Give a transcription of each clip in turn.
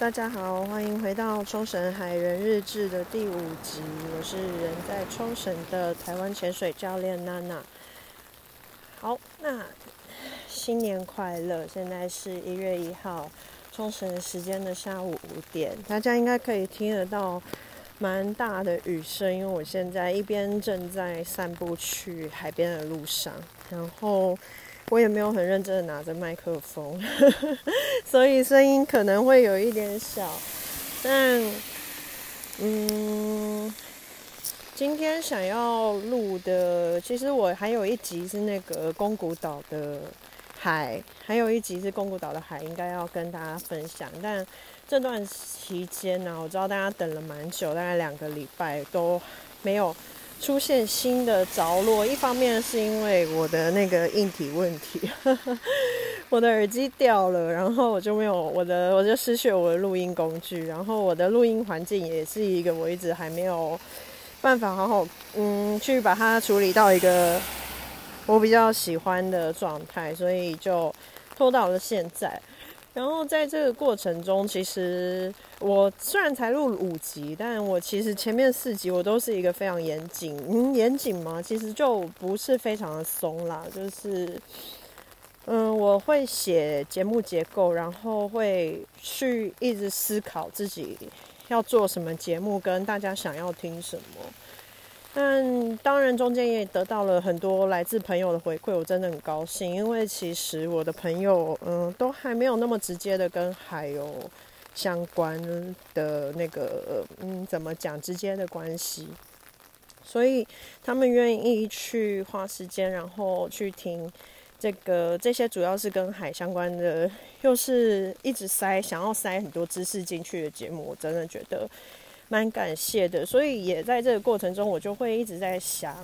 大家好，欢迎回到冲绳海员日志的第五集。我是人在冲绳的台湾潜水教练娜娜。好，那新年快乐！现在是一月一号，冲绳时间的下午五点，大家应该可以听得到蛮大的雨声，因为我现在一边正在散步去海边的路上，然后。我也没有很认真的拿着麦克风，所以声音可能会有一点小。但，嗯，今天想要录的，其实我还有一集是那个宫古岛的海，还有一集是宫古岛的海，应该要跟大家分享。但这段期间呢，我知道大家等了蛮久，大概两个礼拜都没有。出现新的着落，一方面是因为我的那个硬体问题，我的耳机掉了，然后我就没有我的，我就失去了我的录音工具，然后我的录音环境也是一个我一直还没有办法好好嗯去把它处理到一个我比较喜欢的状态，所以就拖到了现在。然后在这个过程中，其实我虽然才录五集，但我其实前面四集我都是一个非常严谨，嗯，严谨嘛，其实就不是非常的松啦，就是，嗯，我会写节目结构，然后会去一直思考自己要做什么节目，跟大家想要听什么。但当然，中间也得到了很多来自朋友的回馈，我真的很高兴。因为其实我的朋友，嗯，都还没有那么直接的跟海有相关的那个，嗯，怎么讲直接的关系，所以他们愿意去花时间，然后去听这个这些主要是跟海相关的，又是一直塞想要塞很多知识进去的节目，我真的觉得。蛮感谢的，所以也在这个过程中，我就会一直在想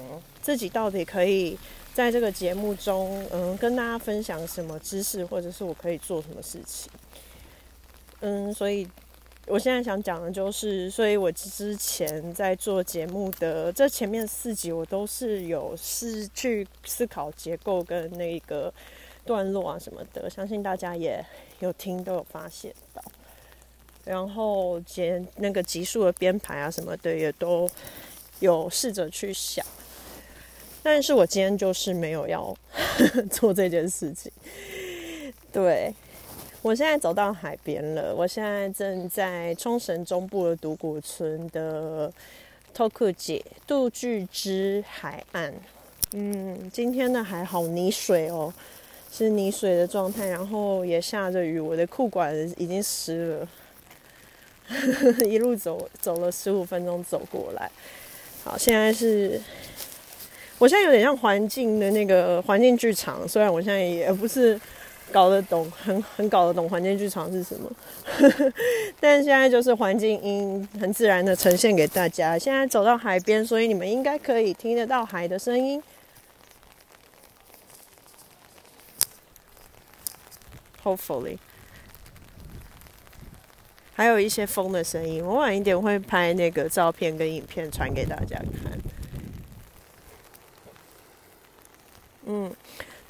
自己到底可以在这个节目中，嗯，跟大家分享什么知识，或者是我可以做什么事情。嗯，所以我现在想讲的就是，所以我之前在做节目的这前面四集，我都是有是去思考结构跟那个段落啊什么的，相信大家也有听都有发现到。然后节那个级数的编排啊什么的也都有试着去想，但是我今天就是没有要 做这件事情。对我现在走到海边了，我现在正在冲绳中部的独谷村的 Toku 姐杜具之海岸。嗯，今天的海好泥水哦，是泥水的状态，然后也下着雨，我的裤管已经湿了。一路走走了十五分钟走过来，好，现在是，我现在有点像环境的那个环境剧场，虽然我现在也不是搞得懂，很很搞得懂环境剧场是什么，但现在就是环境音很自然的呈现给大家。现在走到海边，所以你们应该可以听得到海的声音，hopefully。还有一些风的声音，我晚一点会拍那个照片跟影片传给大家看。嗯，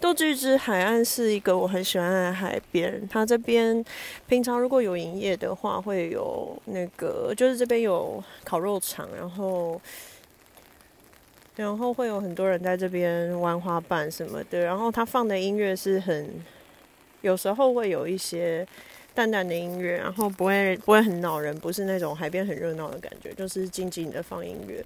杜居之海岸是一个我很喜欢的海边，它这边平常如果有营业的话，会有那个就是这边有烤肉场，然后然后会有很多人在这边玩滑板什么的，然后他放的音乐是很有时候会有一些。淡淡的音乐，然后不会不会很恼人，不是那种海边很热闹的感觉，就是静静的放音乐。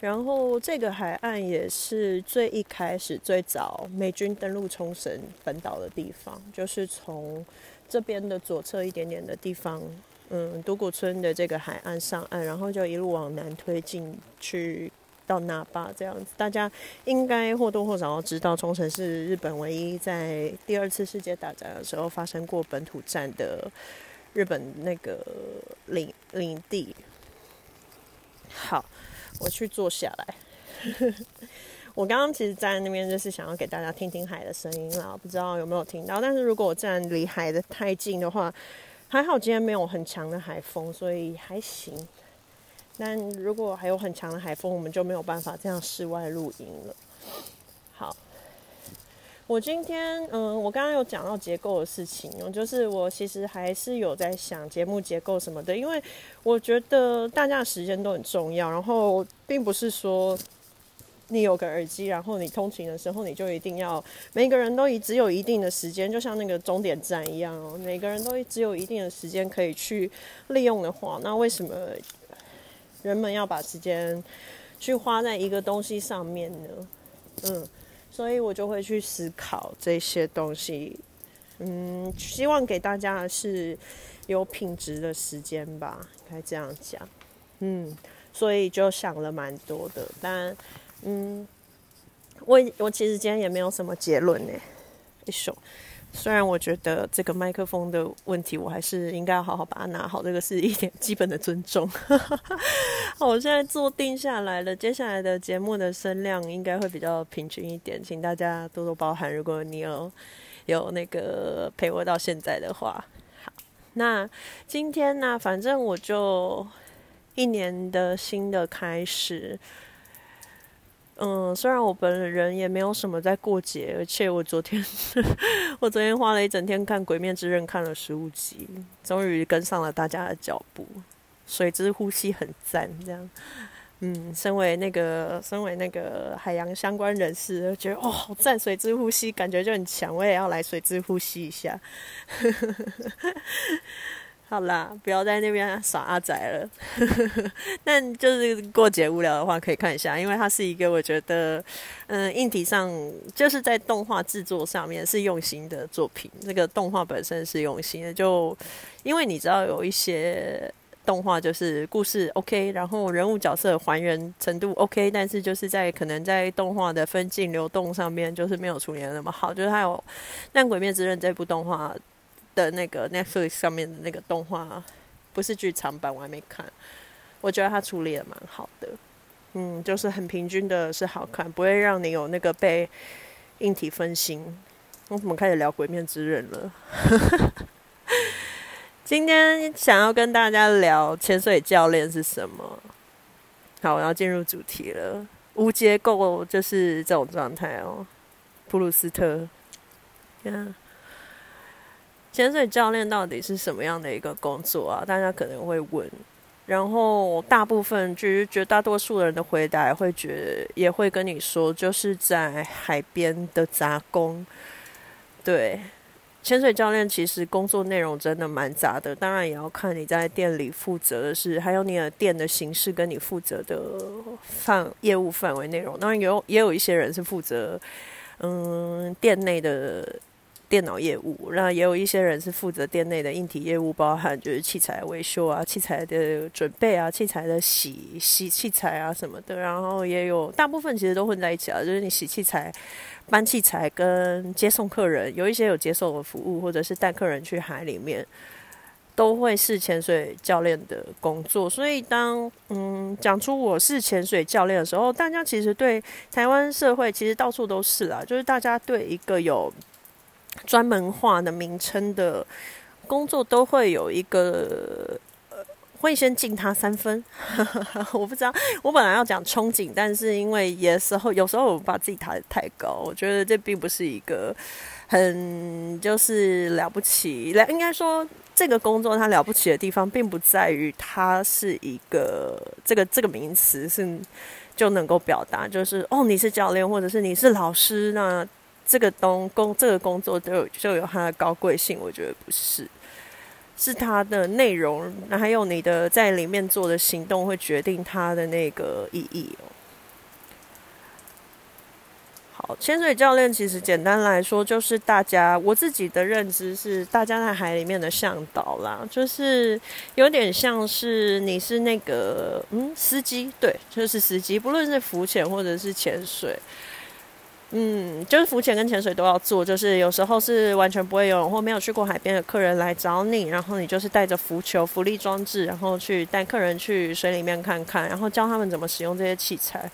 然后这个海岸也是最一开始最早美军登陆冲绳本岛的地方，就是从这边的左侧一点点的地方，嗯，独谷村的这个海岸上岸，然后就一路往南推进去。到那霸这样子，大家应该或多或少都知道，冲绳是日本唯一在第二次世界大战的时候发生过本土战的日本那个领领地。好，我去坐下来。我刚刚其实站在那边，就是想要给大家听听海的声音啦，不知道有没有听到。但是如果我站离海的太近的话，还好今天没有很强的海风，所以还行。但如果还有很强的海风，我们就没有办法这样室外露营了。好，我今天，嗯，我刚刚有讲到结构的事情，就是我其实还是有在想节目结构什么的，因为我觉得大家的时间都很重要，然后并不是说你有个耳机，然后你通勤的时候你就一定要每个人都一只有一定的时间，就像那个终点站一样哦，每个人都只有一定的时间可以去利用的话，那为什么人们要把时间去花在一个东西上面呢？嗯。所以我就会去思考这些东西，嗯，希望给大家的是有品质的时间吧，应该这样讲，嗯，所以就想了蛮多的，但，嗯，我我其实今天也没有什么结论呢，一首。虽然我觉得这个麦克风的问题，我还是应该要好好把它拿好，这个是一点基本的尊重。好，我现在坐定下来了，接下来的节目的声量应该会比较平均一点，请大家多多包涵。如果你有有那个陪我到现在的话，好，那今天呢，反正我就一年的新的开始。嗯，虽然我本人也没有什么在过节，而且我昨天 我昨天花了一整天看《鬼灭之刃》，看了十五集，终于跟上了大家的脚步。水之呼吸很赞，这样。嗯，身为那个身为那个海洋相关人士，觉得哦好赞，水之呼吸感觉就很强，我也要来水之呼吸一下。好啦，不要在那边耍阿仔了。但就是过节无聊的话，可以看一下，因为它是一个我觉得，嗯，硬体上就是在动画制作上面是用心的作品。这个动画本身是用心的，就因为你知道有一些动画就是故事 OK，然后人物角色还原程度 OK，但是就是在可能在动画的分镜流动上面就是没有处理的那么好。就是还有，但《鬼灭之刃》这部动画。的那个 Netflix 上面的那个动画，不是剧场版，我还没看。我觉得他处理的蛮好的，嗯，就是很平均的，是好看，不会让你有那个被硬体分心。我怎么开始聊《鬼面之刃》了？今天想要跟大家聊潜水教练是什么。好，我要进入主题了。无结构就是这种状态哦，普鲁斯特。潜水教练到底是什么样的一个工作啊？大家可能会问。然后大部分就是绝大多数人的回答会觉得，也会跟你说，就是在海边的杂工。对，潜水教练其实工作内容真的蛮杂的，当然也要看你在店里负责的是，还有你的店的形式跟你负责的范业务范围内容。当然有也有一些人是负责，嗯，店内的。电脑业务，那也有一些人是负责店内的硬体业务，包含就是器材维修啊、器材的准备啊、器材的洗洗器材啊什么的。然后也有大部分其实都混在一起啊，就是你洗器材、搬器材跟接送客人，有一些有接送的服务，或者是带客人去海里面，都会是潜水教练的工作。所以当嗯讲出我是潜水教练的时候，大家其实对台湾社会其实到处都是啦，就是大家对一个有专门化的名称的工作都会有一个，会先敬他三分。我不知道，我本来要讲憧憬，但是因为有时候有时候我把自己抬得太高，我觉得这并不是一个很就是了不起。来应该说，这个工作它了不起的地方，并不在于它是一个这个这个名词是就能够表达，就是哦，你是教练，或者是你是老师那。这个东工这个工作都有就有它的高贵性，我觉得不是，是它的内容，那还有你的在里面做的行动会决定它的那个意义哦。好，潜水教练其实简单来说就是大家我自己的认知是大家在海里面的向导啦，就是有点像是你是那个嗯司机，对，就是司机，不论是浮潜或者是潜水。嗯，就是浮潜跟潜水都要做，就是有时候是完全不会游泳或没有去过海边的客人来找你，然后你就是带着浮球、浮力装置，然后去带客人去水里面看看，然后教他们怎么使用这些器材。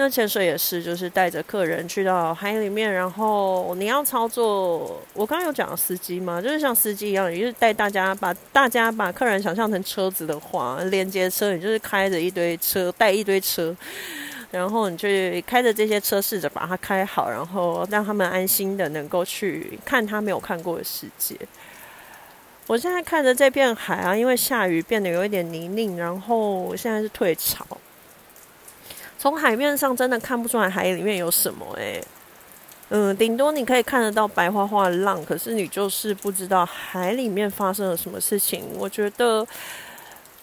那潜水也是，就是带着客人去到海里面，然后你要操作。我刚刚有讲司机吗？就是像司机一样，也就是带大家把大家把客人想象成车子的话，连接车，你就是开着一堆车，带一堆车。然后你去开着这些车，试着把它开好，然后让他们安心的能够去看他没有看过的世界。我现在看着这片海啊，因为下雨变得有一点泥泞，然后现在是退潮，从海面上真的看不出来海里面有什么诶。嗯，顶多你可以看得到白花花的浪，可是你就是不知道海里面发生了什么事情。我觉得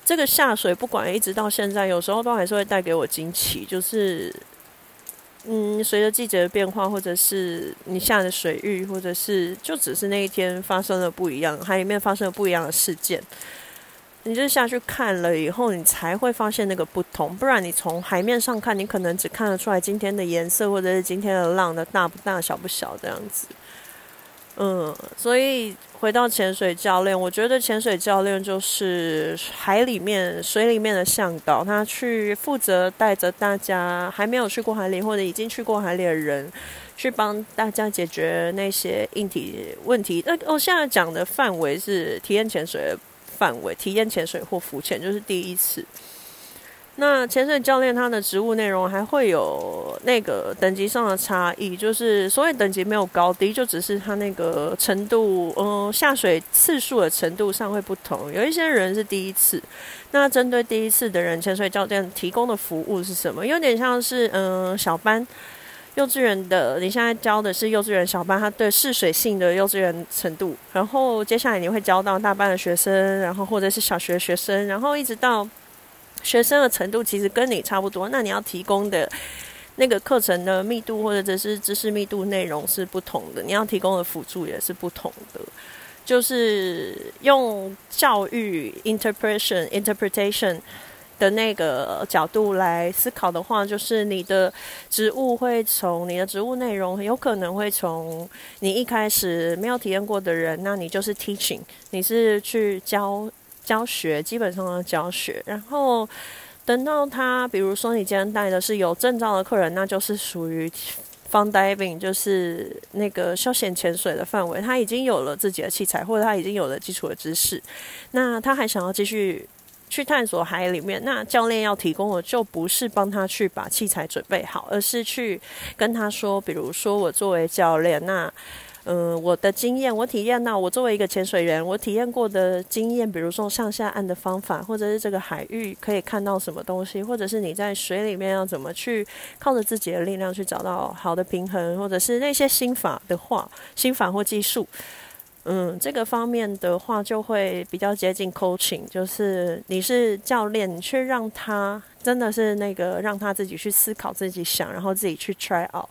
这个下水不管一直到现在，有时候都还是会带给我惊奇，就是嗯，随着季节的变化，或者是你下的水域，或者是就只是那一天发生了不一样，海里面发生了不一样的事件。你就下去看了以后，你才会发现那个不同。不然你从海面上看，你可能只看得出来今天的颜色，或者是今天的浪的大不大、小不小这样子。嗯，所以回到潜水教练，我觉得潜水教练就是海里面、水里面的向导，他去负责带着大家还没有去过海里或者已经去过海里的人，去帮大家解决那些硬体问题。那我现在讲的范围是体验潜水。范围体验潜水或浮潜就是第一次。那潜水教练他的职务内容还会有那个等级上的差异，就是所谓等级没有高低，就只是他那个程度，嗯，下水次数的程度上会不同。有一些人是第一次，那针对第一次的人，潜水教练提供的服务是什么？有点像是嗯小班。幼稚园的，你现在教的是幼稚园小班，他对试水性的幼稚园程度，然后接下来你会教到大班的学生，然后或者是小学学生，然后一直到学生的程度其实跟你差不多，那你要提供的那个课程的密度或者只是知识密度内容是不同的，你要提供的辅助也是不同的，就是用教育 interpretation interpretation。的那个角度来思考的话，就是你的职务会从你的职务内容，有可能会从你一开始没有体验过的人，那你就是 teaching，你是去教教学，基本上的教学。然后等到他，比如说你今天带的是有证照的客人，那就是属于 fun diving，就是那个休闲潜水的范围，他已经有了自己的器材，或者他已经有了基础的知识，那他还想要继续。去探索海里面，那教练要提供的就不是帮他去把器材准备好，而是去跟他说，比如说我作为教练，那嗯，我的经验，我体验到我作为一个潜水员，我体验过的经验，比如说上下岸的方法，或者是这个海域可以看到什么东西，或者是你在水里面要怎么去靠着自己的力量去找到好的平衡，或者是那些心法的话，心法或技术。嗯，这个方面的话就会比较接近 coaching，就是你是教练，你去让他真的是那个让他自己去思考、自己想，然后自己去 try out，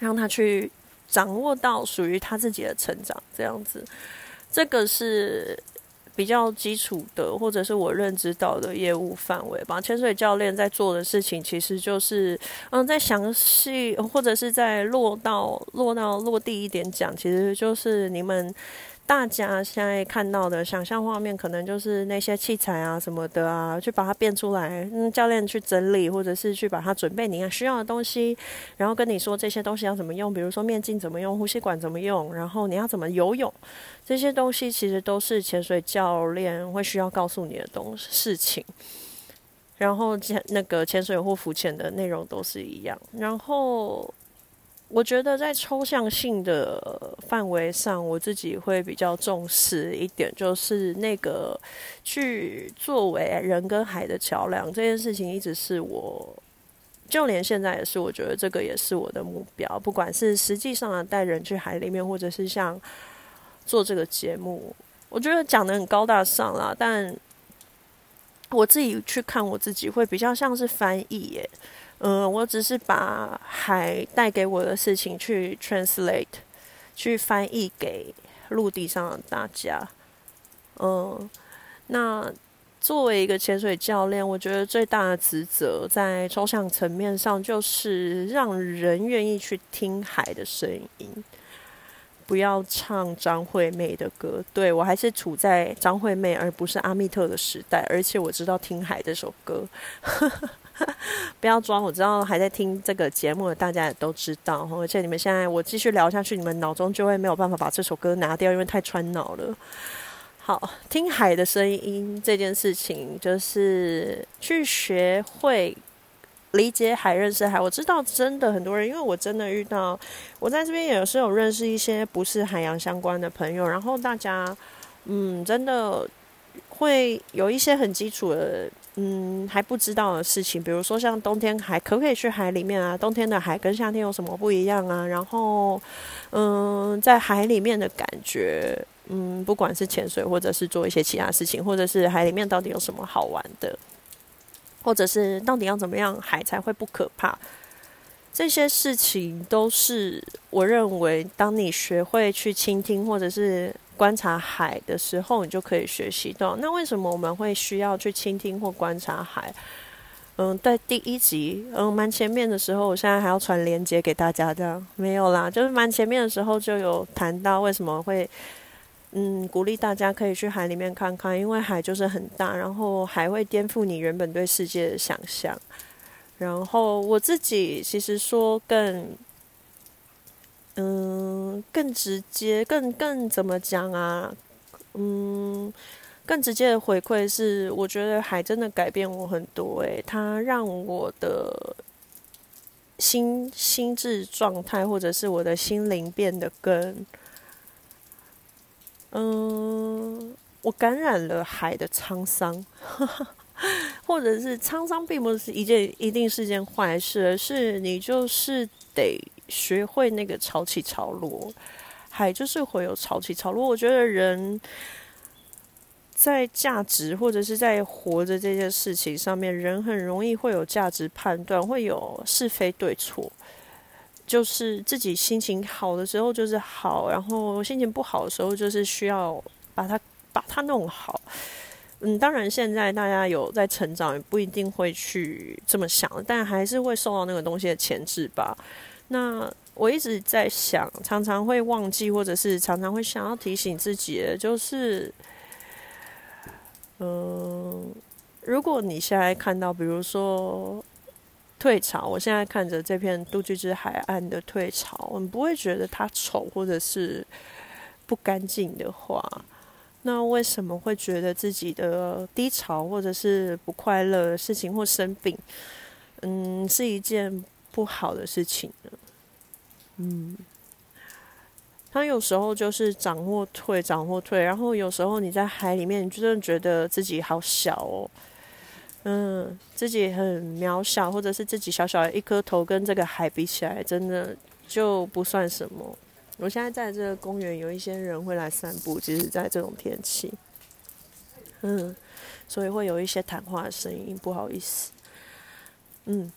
让他去掌握到属于他自己的成长，这样子，这个是。比较基础的，或者是我认知到的业务范围吧。潜水教练在做的事情，其实就是，嗯，在详细或者是在落到落到落地一点讲，其实就是你们。大家现在看到的想象画面，可能就是那些器材啊什么的啊，去把它变出来。嗯，教练去整理，或者是去把它准备你需要的东西，然后跟你说这些东西要怎么用，比如说面镜怎么用，呼吸管怎么用，然后你要怎么游泳，这些东西其实都是潜水教练会需要告诉你的东事情。然后潜那个潜水或浮潜的内容都是一样。然后。我觉得在抽象性的范围上，我自己会比较重视一点，就是那个去作为人跟海的桥梁这件事情，一直是我，就连现在也是，我觉得这个也是我的目标。不管是实际上带人去海里面，或者是像做这个节目，我觉得讲的很高大上啦，但我自己去看我自己，会比较像是翻译耶。嗯，我只是把海带给我的事情去 translate，去翻译给陆地上的大家。嗯，那作为一个潜水教练，我觉得最大的职责在抽象层面上，就是让人愿意去听海的声音，不要唱张惠妹的歌。对我还是处在张惠妹而不是阿密特的时代，而且我知道听海这首歌。不要装，我知道还在听这个节目的大家也都知道，而且你们现在我继续聊下去，你们脑中就会没有办法把这首歌拿掉，因为太穿脑了。好，听海的声音这件事情，就是去学会理解海、认识海。我知道真的很多人，因为我真的遇到，我在这边也是有认识一些不是海洋相关的朋友，然后大家，嗯，真的会有一些很基础的。嗯，还不知道的事情，比如说像冬天海可不可以去海里面啊？冬天的海跟夏天有什么不一样啊？然后，嗯，在海里面的感觉，嗯，不管是潜水或者是做一些其他事情，或者是海里面到底有什么好玩的，或者是到底要怎么样海才会不可怕？这些事情都是我认为，当你学会去倾听，或者是。观察海的时候，你就可以学习到。那为什么我们会需要去倾听或观察海？嗯，在第一集，嗯，蛮前面的时候，我现在还要传连接给大家，这样没有啦。就是蛮前面的时候就有谈到为什么会，嗯，鼓励大家可以去海里面看看，因为海就是很大，然后海会颠覆你原本对世界的想象。然后我自己其实说更。嗯，更直接，更更怎么讲啊？嗯，更直接的回馈是，我觉得海真的改变我很多。诶，它让我的心心智状态，或者是我的心灵变得更……嗯，我感染了海的沧桑，或者是沧桑，并不是一件一定是件坏事，而是你就是得。学会那个潮起潮落，海就是会有潮起潮落。我觉得人在价值或者是在活着这件事情上面，人很容易会有价值判断，会有是非对错。就是自己心情好的时候就是好，然后心情不好的时候就是需要把它把它弄好。嗯，当然现在大家有在成长，也不一定会去这么想，但还是会受到那个东西的牵制吧。那我一直在想，常常会忘记，或者是常常会想要提醒自己，就是，嗯，如果你现在看到，比如说退潮，我现在看着这片杜鹃之海岸的退潮，我们不会觉得它丑或者是不干净的话，那为什么会觉得自己的低潮或者是不快乐的事情或生病，嗯，是一件？不好的事情呢，嗯，他有时候就是涨或退，涨或退，然后有时候你在海里面，你真的觉得自己好小哦，嗯，自己很渺小，或者是自己小小的一颗头，跟这个海比起来，真的就不算什么。我现在在这个公园，有一些人会来散步，即使在这种天气，嗯，所以会有一些谈话的声音，不好意思，嗯。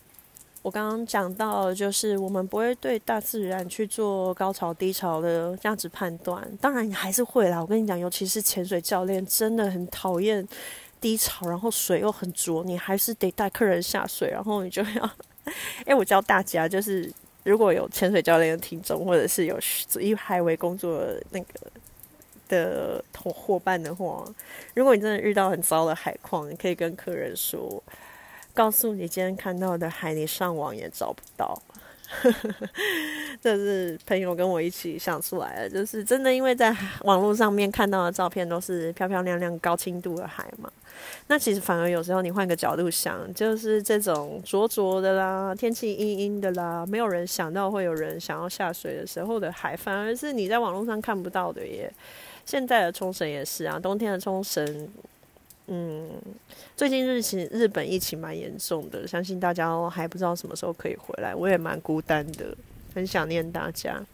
我刚刚讲到，就是我们不会对大自然去做高潮低潮的价值判断，当然你还是会啦。我跟你讲，尤其是潜水教练真的很讨厌低潮，然后水又很浊，你还是得带客人下水，然后你就要。哎，我教大家，就是如果有潜水教练的听众，或者是有以海为工作那个的同伙伴的话，如果你真的遇到很糟的海况，你可以跟客人说。告诉你，今天看到的海，你上网也找不到。这是朋友跟我一起想出来的，就是真的，因为在网络上面看到的照片都是漂漂亮亮、高清度的海嘛。那其实反而有时候你换个角度想，就是这种浊浊的啦、天气阴阴的啦，没有人想到会有人想要下水的时候的海，反而是你在网络上看不到的耶。现在的冲绳也是啊，冬天的冲绳。嗯，最近日情日本疫情蛮严重的，相信大家还不知道什么时候可以回来，我也蛮孤单的，很想念大家。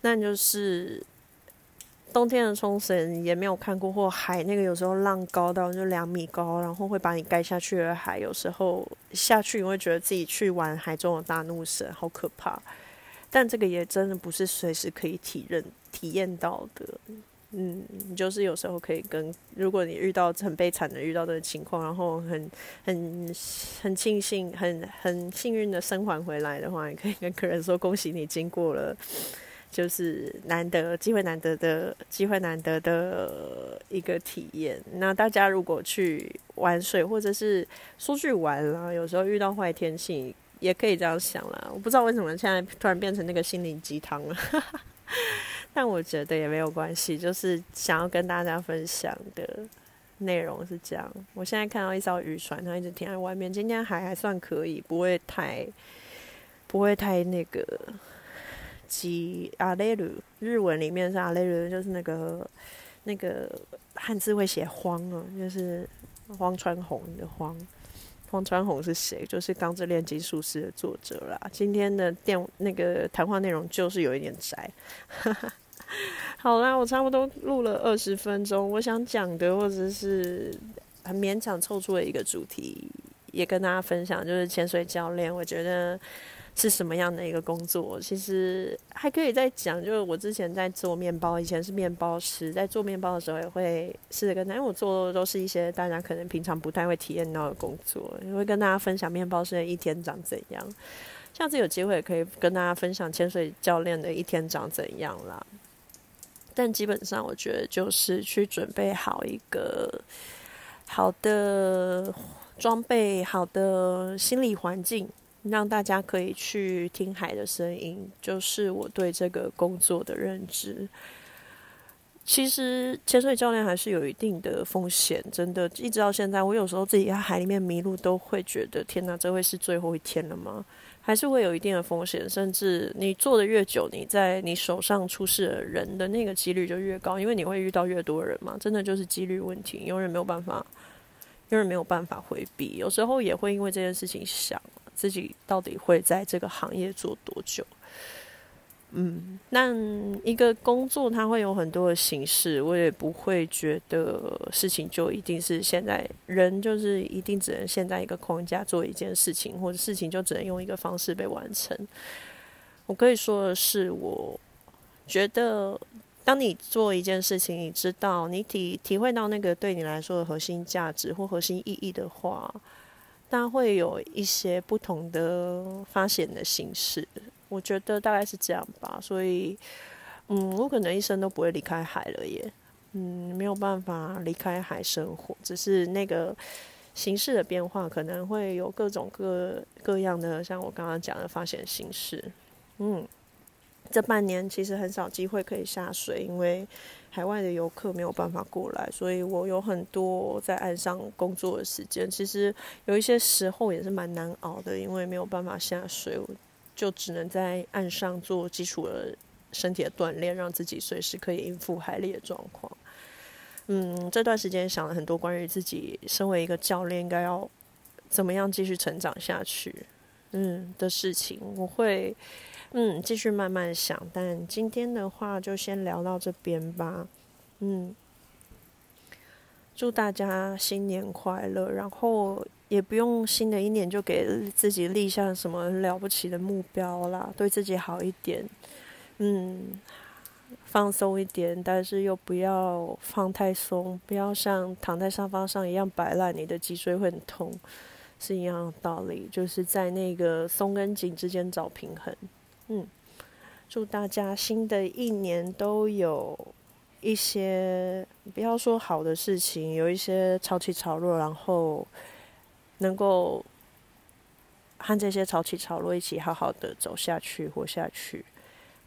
那就是冬天的冲绳也没有看过，或海那个有时候浪高到就两米高，然后会把你盖下去的海，有时候下去你会觉得自己去玩海中的大怒神，好可怕。但这个也真的不是随时可以体认体验到的。嗯，你就是有时候可以跟，如果你遇到很悲惨的遇到的情况，然后很很很庆幸、很很幸运的生还回来的话，你可以跟客人说恭喜你经过了，就是难得机会难得的机会难得的一个体验。那大家如果去玩水或者是出去玩了，有时候遇到坏天气，也可以这样想啦。我不知道为什么现在突然变成那个心灵鸡汤了。但我觉得也没有关系，就是想要跟大家分享的，内容是这样。我现在看到一艘渔船，它一直停在外面。今天海还算可以，不会太不会太那个。吉阿雷鲁，日文里面是阿雷鲁，就是那个那个汉字会写荒啊，就是荒川弘的荒。荒川弘是谁？就是《钢之炼金术师》的作者啦。今天的电那个谈话内容就是有一点窄。好啦，我差不多录了二十分钟，我想讲的或者是很勉强凑出了一个主题，也跟大家分享，就是潜水教练。我觉得。是什么样的一个工作？其实还可以再讲，就是我之前在做面包，以前是面包师，在做面包的时候也会试着跟，因为我做的都是一些大家可能平常不太会体验到的工作，也会跟大家分享面包师的一天长怎样。下次有机会可以跟大家分享潜水教练的一天长怎样啦。但基本上我觉得就是去准备好一个好的装备，好的心理环境。让大家可以去听海的声音，就是我对这个工作的认知。其实潜水教练还是有一定的风险，真的，一直到现在，我有时候自己在海里面迷路，都会觉得天哪，这会是最后一天了吗？还是会有一定的风险，甚至你做的越久，你在你手上出事的人的那个几率就越高，因为你会遇到越多人嘛，真的就是几率问题，永远没有办法，永远没有办法回避。有时候也会因为这件事情想。自己到底会在这个行业做多久？嗯，那一个工作它会有很多的形式，我也不会觉得事情就一定是现在人就是一定只能现在一个框架做一件事情，或者事情就只能用一个方式被完成。我可以说的是，我觉得当你做一件事情，你知道你体体会到那个对你来说的核心价值或核心意义的话。那会有一些不同的发现的形式，我觉得大概是这样吧。所以，嗯，我可能一生都不会离开海了耶。嗯，没有办法离开海生活，只是那个形式的变化可能会有各种各各样的，像我刚刚讲的发现形式。嗯，这半年其实很少机会可以下水，因为。海外的游客没有办法过来，所以我有很多在岸上工作的时间。其实有一些时候也是蛮难熬的，因为没有办法下水，就只能在岸上做基础的身体的锻炼，让自己随时可以应付海里的状况。嗯，这段时间想了很多关于自己身为一个教练应该要怎么样继续成长下去，嗯的事情，我会。嗯，继续慢慢想，但今天的话就先聊到这边吧。嗯，祝大家新年快乐，然后也不用新的一年就给自己立下什么了不起的目标啦，对自己好一点，嗯，放松一点，但是又不要放太松，不要像躺在沙发上一样摆烂，你的脊椎会很痛，是一样的道理，就是在那个松跟紧之间找平衡。嗯，祝大家新的一年都有一些不要说好的事情，有一些潮起潮落，然后能够和这些潮起潮落一起好好的走下去、活下去。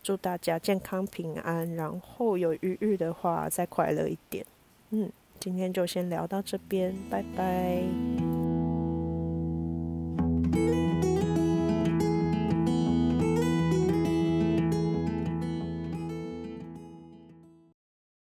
祝大家健康平安，然后有余裕的话再快乐一点。嗯，今天就先聊到这边，拜拜。